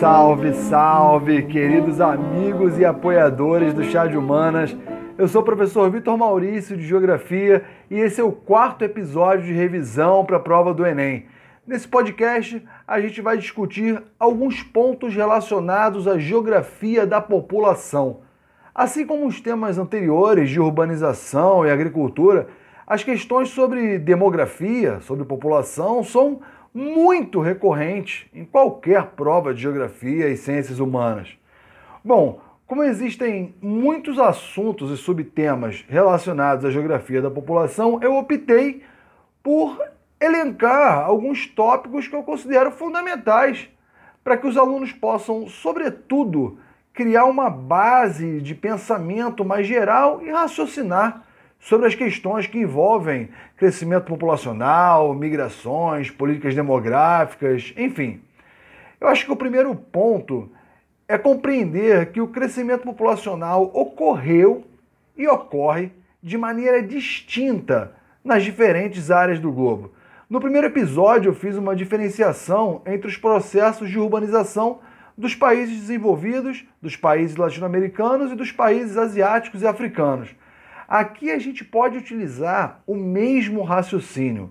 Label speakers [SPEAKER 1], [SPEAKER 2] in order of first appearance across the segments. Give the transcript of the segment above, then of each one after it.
[SPEAKER 1] Salve, salve, queridos amigos e apoiadores do Chá de Humanas. Eu sou o professor Vitor Maurício de Geografia e esse é o quarto episódio de revisão para a prova do Enem. Nesse podcast, a gente vai discutir alguns pontos relacionados à geografia da população. Assim como os temas anteriores de urbanização e agricultura, as questões sobre demografia, sobre população, são muito recorrentes em qualquer prova de geografia e ciências humanas. Bom, como existem muitos assuntos e subtemas relacionados à geografia da população, eu optei por elencar alguns tópicos que eu considero fundamentais para que os alunos possam, sobretudo, criar uma base de pensamento mais geral e raciocinar sobre as questões que envolvem crescimento populacional, migrações, políticas demográficas, enfim. Eu acho que o primeiro ponto é compreender que o crescimento populacional ocorreu e ocorre de maneira distinta nas diferentes áreas do globo. No primeiro episódio, eu fiz uma diferenciação entre os processos de urbanização dos países desenvolvidos, dos países latino-americanos e dos países asiáticos e africanos. Aqui a gente pode utilizar o mesmo raciocínio.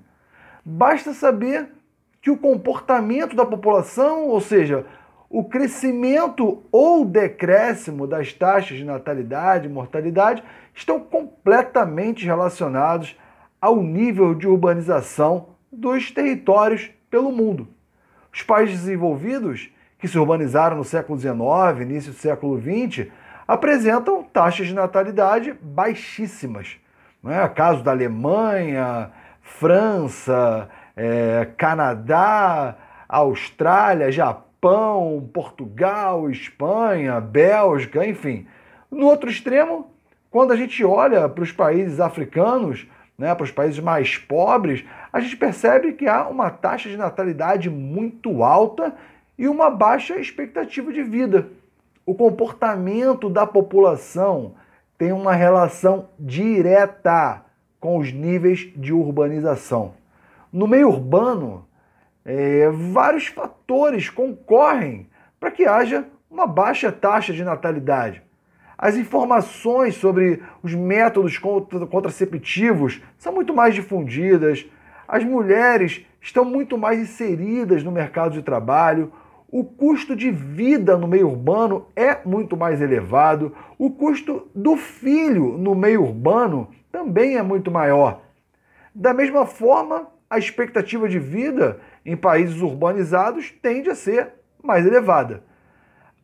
[SPEAKER 1] Basta saber que o comportamento da população, ou seja, o crescimento ou decréscimo das taxas de natalidade e mortalidade, estão completamente relacionados ao nível de urbanização dos territórios pelo mundo. Os países desenvolvidos, que se urbanizaram no século XIX, início do século XX, apresentam taxas de natalidade baixíssimas. Não é? Caso da Alemanha, França, é, Canadá, Austrália, Japão, Portugal, Espanha, Bélgica, enfim. No outro extremo, quando a gente olha para os países africanos, né, para os países mais pobres, a gente percebe que há uma taxa de natalidade muito alta e uma baixa expectativa de vida o comportamento da população tem uma relação direta com os níveis de urbanização. No meio urbano, é, vários fatores concorrem para que haja uma baixa taxa de natalidade. As informações sobre os métodos contraceptivos são muito mais difundidas, as mulheres estão muito mais inseridas no mercado de trabalho, o custo de vida no meio urbano é muito mais elevado, o custo do filho no meio urbano também é muito maior. Da mesma forma, a expectativa de vida em países urbanizados tende a ser mais elevada.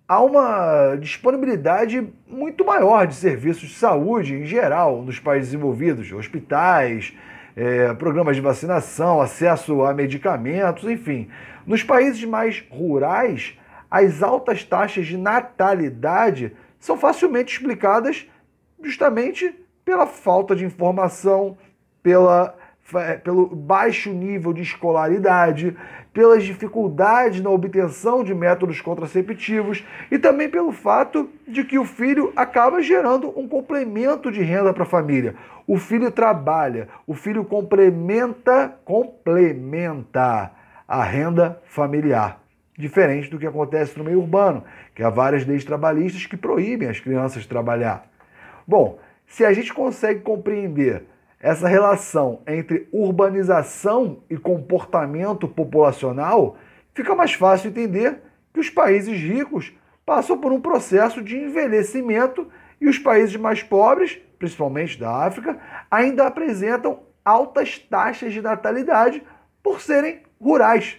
[SPEAKER 1] Há uma disponibilidade muito maior de serviços de saúde em geral nos países desenvolvidos, hospitais, é, programas de vacinação, acesso a medicamentos, enfim. Nos países mais rurais, as altas taxas de natalidade são facilmente explicadas justamente pela falta de informação, pela, pelo baixo nível de escolaridade, pelas dificuldades na obtenção de métodos contraceptivos e também pelo fato de que o filho acaba gerando um complemento de renda para a família. O filho trabalha, o filho complementa, complementa a renda familiar. Diferente do que acontece no meio urbano, que há várias leis trabalhistas que proíbem as crianças trabalhar. Bom, se a gente consegue compreender essa relação entre urbanização e comportamento populacional, fica mais fácil entender que os países ricos passam por um processo de envelhecimento e os países mais pobres, principalmente da África, ainda apresentam altas taxas de natalidade por serem rurais.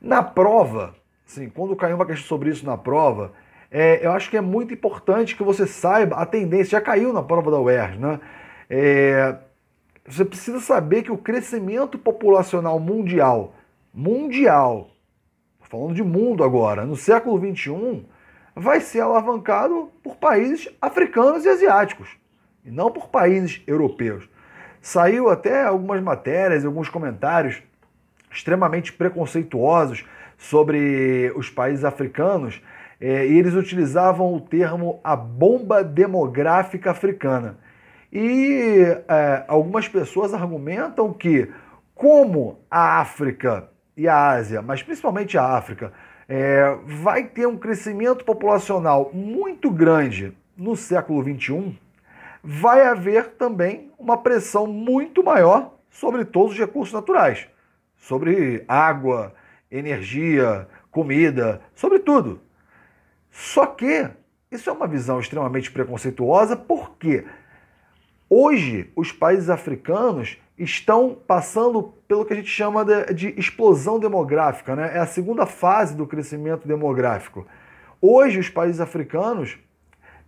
[SPEAKER 1] Na prova, sim, quando caiu uma questão sobre isso na prova, é, eu acho que é muito importante que você saiba a tendência. Já caiu na prova da UERJ, né? É, você precisa saber que o crescimento populacional mundial, mundial, falando de mundo agora, no século XXI, vai ser alavancado por países africanos e asiáticos, e não por países europeus. Saiu até algumas matérias, alguns comentários extremamente preconceituosos sobre os países africanos, é, e eles utilizavam o termo a bomba demográfica africana. E é, algumas pessoas argumentam que, como a África e a Ásia, mas principalmente a África, é, vai ter um crescimento populacional muito grande no século XXI, vai haver também uma pressão muito maior sobre todos os recursos naturais, sobre água, energia, comida, sobre tudo. Só que isso é uma visão extremamente preconceituosa, porque hoje os países africanos estão passando pelo que a gente chama de, de, explosão demográfica, né? É a segunda fase do crescimento demográfico. Hoje os países africanos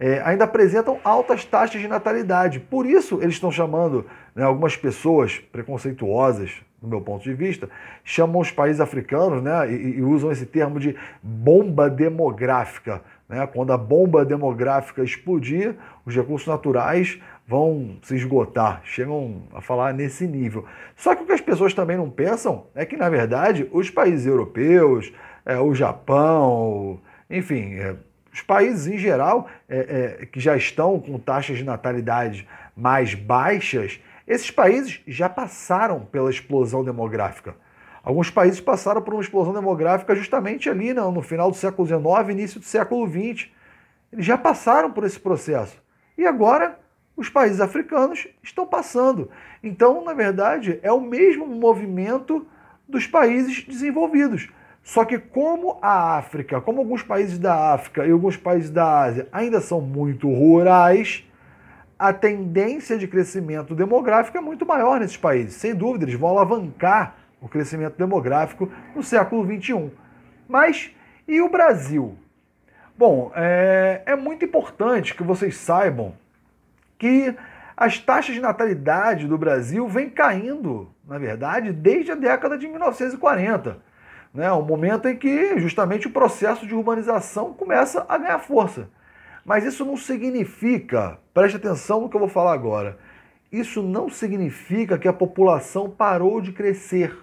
[SPEAKER 1] é, ainda apresentam altas taxas de natalidade. Por isso, eles estão chamando, né, algumas pessoas preconceituosas, do meu ponto de vista, chamam os países africanos né, e, e usam esse termo de bomba demográfica. Né? Quando a bomba demográfica explodir, os recursos naturais vão se esgotar, chegam a falar nesse nível. Só que o que as pessoas também não pensam é que, na verdade, os países europeus, é, o Japão, enfim, é, os países em geral é, é, que já estão com taxas de natalidade mais baixas, esses países já passaram pela explosão demográfica. Alguns países passaram por uma explosão demográfica justamente ali no, no final do século XIX, início do século XX. Eles já passaram por esse processo. E agora os países africanos estão passando. Então, na verdade, é o mesmo movimento dos países desenvolvidos. Só que como a África, como alguns países da África e alguns países da Ásia ainda são muito rurais, a tendência de crescimento demográfico é muito maior nesses países. Sem dúvida, eles vão alavancar o crescimento demográfico no século XXI. Mas e o Brasil? Bom, é, é muito importante que vocês saibam que as taxas de natalidade do Brasil vêm caindo, na verdade, desde a década de 1940 né? o momento em que justamente o processo de urbanização começa a ganhar força. Mas isso não significa, preste atenção no que eu vou falar agora, isso não significa que a população parou de crescer.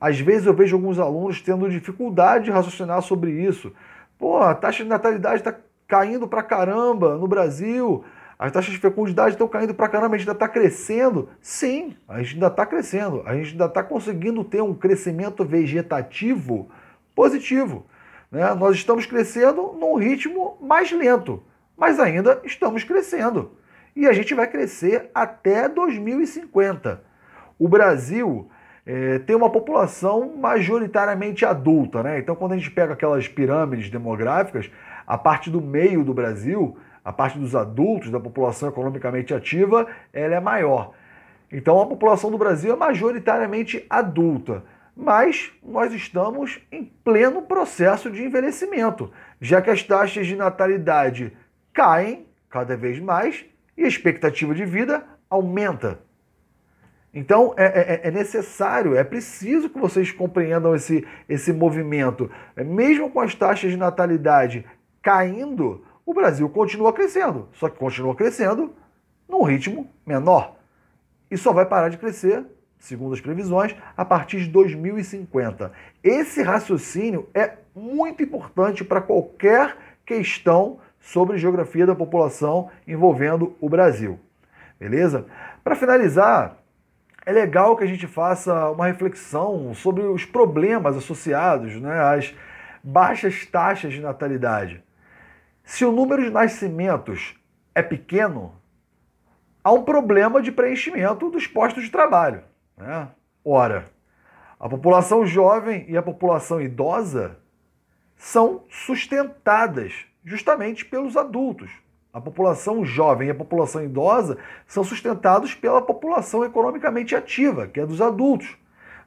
[SPEAKER 1] Às vezes eu vejo alguns alunos tendo dificuldade de raciocinar sobre isso. Pô, a taxa de natalidade está caindo pra caramba no Brasil, as taxas de fecundidade estão caindo para caramba, a gente ainda está crescendo. Sim, a gente ainda está crescendo. A gente ainda está conseguindo ter um crescimento vegetativo positivo. Né? Nós estamos crescendo num ritmo mais lento, mas ainda estamos crescendo. E a gente vai crescer até 2050. O Brasil é, tem uma população majoritariamente adulta. Né? Então, quando a gente pega aquelas pirâmides demográficas, a parte do meio do Brasil a parte dos adultos, da população economicamente ativa, ela é maior. Então a população do Brasil é majoritariamente adulta, mas nós estamos em pleno processo de envelhecimento, já que as taxas de natalidade caem cada vez mais e a expectativa de vida aumenta. Então é, é, é, necessário, é preciso que vocês compreendam esse, esse movimento. Mesmo com as taxas de natalidade caindo, o Brasil continua crescendo, só que continua crescendo num ritmo menor. E só vai parar de crescer, segundo as previsões, a partir de 2050. Esse raciocínio é muito importante para qualquer questão sobre geografia da população envolvendo o Brasil. Beleza? Para finalizar, é legal que a gente faça uma reflexão sobre os problemas associados né, às baixas taxas de natalidade. Se o número de nascimentos é pequeno, há um problema de preenchimento dos postos de trabalho. Né? Ora, a população jovem e a população idosa são sustentadas justamente pelos adultos. A população jovem e a população idosa são sustentados pela população economicamente ativa, que é dos adultos.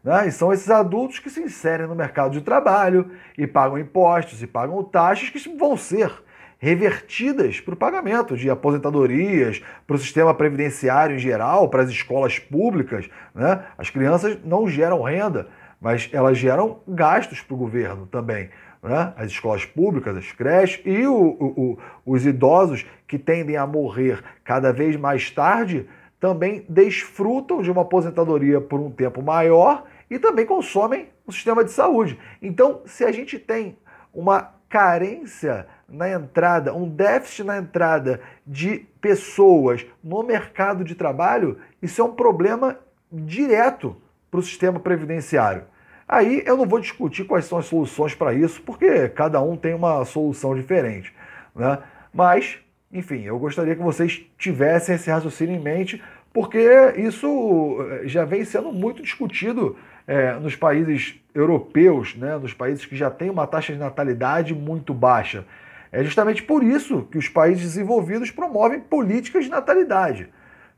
[SPEAKER 1] Né? E são esses adultos que se inserem no mercado de trabalho e pagam impostos e pagam taxas que vão ser revertidas para o pagamento de aposentadorias, para o sistema previdenciário em geral, para as escolas públicas. Né? As crianças não geram renda, mas elas geram gastos para o governo também. Né? As escolas públicas, as creches e o, o, os idosos que tendem a morrer cada vez mais tarde também desfrutam de uma aposentadoria por um tempo maior e também consomem o sistema de saúde. Então, se a gente tem uma carência na entrada, um déficit na entrada de pessoas no mercado de trabalho, isso é um problema direto para o sistema previdenciário. Aí eu não vou discutir quais são as soluções para isso, porque cada um tem uma solução diferente. Né? Mas, enfim, eu gostaria que vocês tivessem esse raciocínio em mente, porque isso eh, já vem sendo muito discutido é, nos países europeus, né, nos países que já têm uma taxa de natalidade muito baixa. É justamente por isso que os países desenvolvidos promovem políticas de natalidade.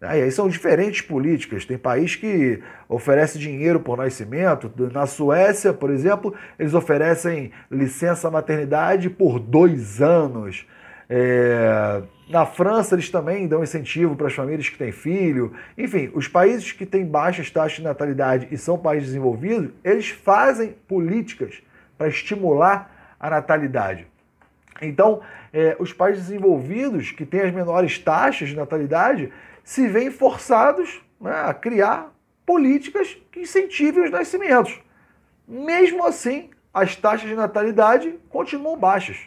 [SPEAKER 1] E aí são diferentes políticas. Tem país que oferece dinheiro por nascimento. Na Suécia, por exemplo, eles oferecem licença maternidade por dois anos. É... Na França, eles também dão incentivo para as famílias que têm filho. Enfim, os países que têm baixas taxas de natalidade e são países desenvolvidos, eles fazem políticas para estimular a natalidade. Então, é, os países desenvolvidos, que têm as menores taxas de natalidade, se veem forçados né, a criar políticas que incentivem os nascimentos. Mesmo assim, as taxas de natalidade continuam baixas.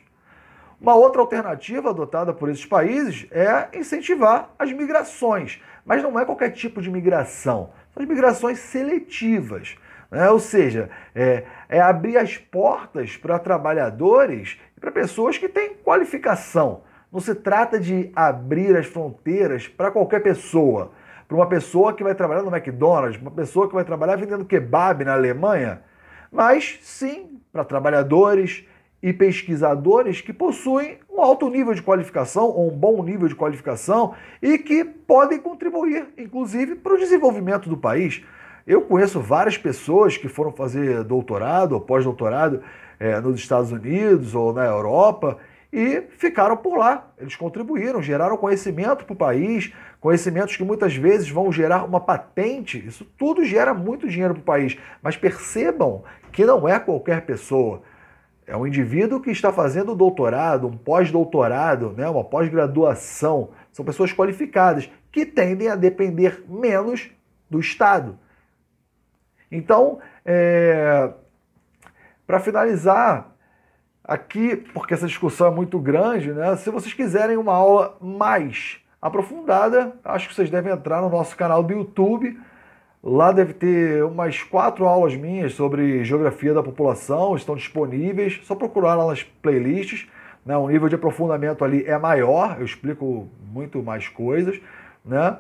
[SPEAKER 1] Uma outra alternativa adotada por esses países é incentivar as migrações, mas não é qualquer tipo de migração, são as migrações seletivas. Né? Ou seja, é, é abrir as portas para trabalhadores e para pessoas que têm qualificação. Não se trata de abrir as fronteiras para qualquer pessoa. Para uma pessoa que vai trabalhar no McDonald's, uma pessoa que vai trabalhar vendendo kebab na Alemanha, mas sim para trabalhadores e pesquisadores que possuem um alto nível de qualificação ou um bom nível de qualificação e que podem contribuir, inclusive, para o desenvolvimento do país. Eu conheço várias pessoas que foram fazer doutorado ou pós-doutorado é, nos Estados Unidos ou na Europa e ficaram por lá. Eles contribuíram, geraram conhecimento para o país, conhecimentos que muitas vezes vão gerar uma patente. Isso tudo gera muito dinheiro para o país. Mas percebam que não é qualquer pessoa. É um indivíduo que está fazendo doutorado, um pós-doutorado, né, uma pós-graduação. São pessoas qualificadas que tendem a depender menos do Estado. Então, é... para finalizar, aqui, porque essa discussão é muito grande, né? Se vocês quiserem uma aula mais aprofundada, acho que vocês devem entrar no nosso canal do YouTube Lá deve ter umas quatro aulas minhas sobre geografia da população, estão disponíveis. Só procurar lá nas playlists. Né? O nível de aprofundamento ali é maior, eu explico muito mais coisas. Né?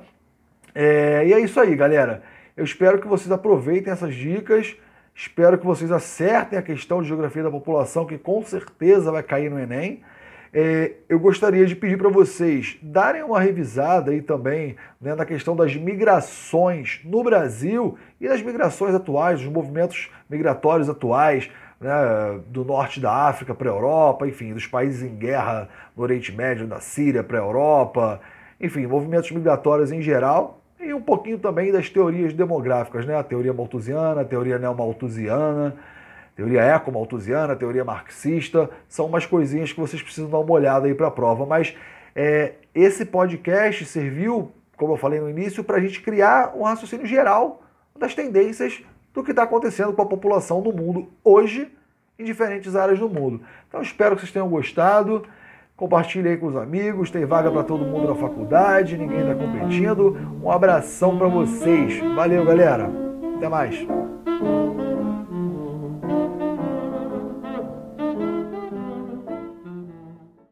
[SPEAKER 1] É, e é isso aí, galera. Eu espero que vocês aproveitem essas dicas. Espero que vocês acertem a questão de geografia da população, que com certeza vai cair no Enem é, eu gostaria de pedir para vocês darem uma revisada aí também né, na questão das migrações no Brasil e das migrações atuais, dos movimentos migratórios atuais, né, do norte da África para a Europa, enfim, dos países em guerra no Oriente Médio, da Síria para a Europa, enfim, movimentos migratórios em geral e um pouquinho também das teorias demográficas, né, a teoria malthusiana, a teoria neomalthusiana, Teoria eco-malthusiana, teoria marxista, são umas coisinhas que vocês precisam dar uma olhada aí para a prova. Mas é, esse podcast serviu, como eu falei no início, para a gente criar um raciocínio geral das tendências do que está acontecendo com a população no mundo hoje, em diferentes áreas do mundo. Então espero que vocês tenham gostado. Compartilhe aí com os amigos, tem vaga para todo mundo na faculdade, ninguém está competindo. Um abração para vocês. Valeu, galera. Até mais.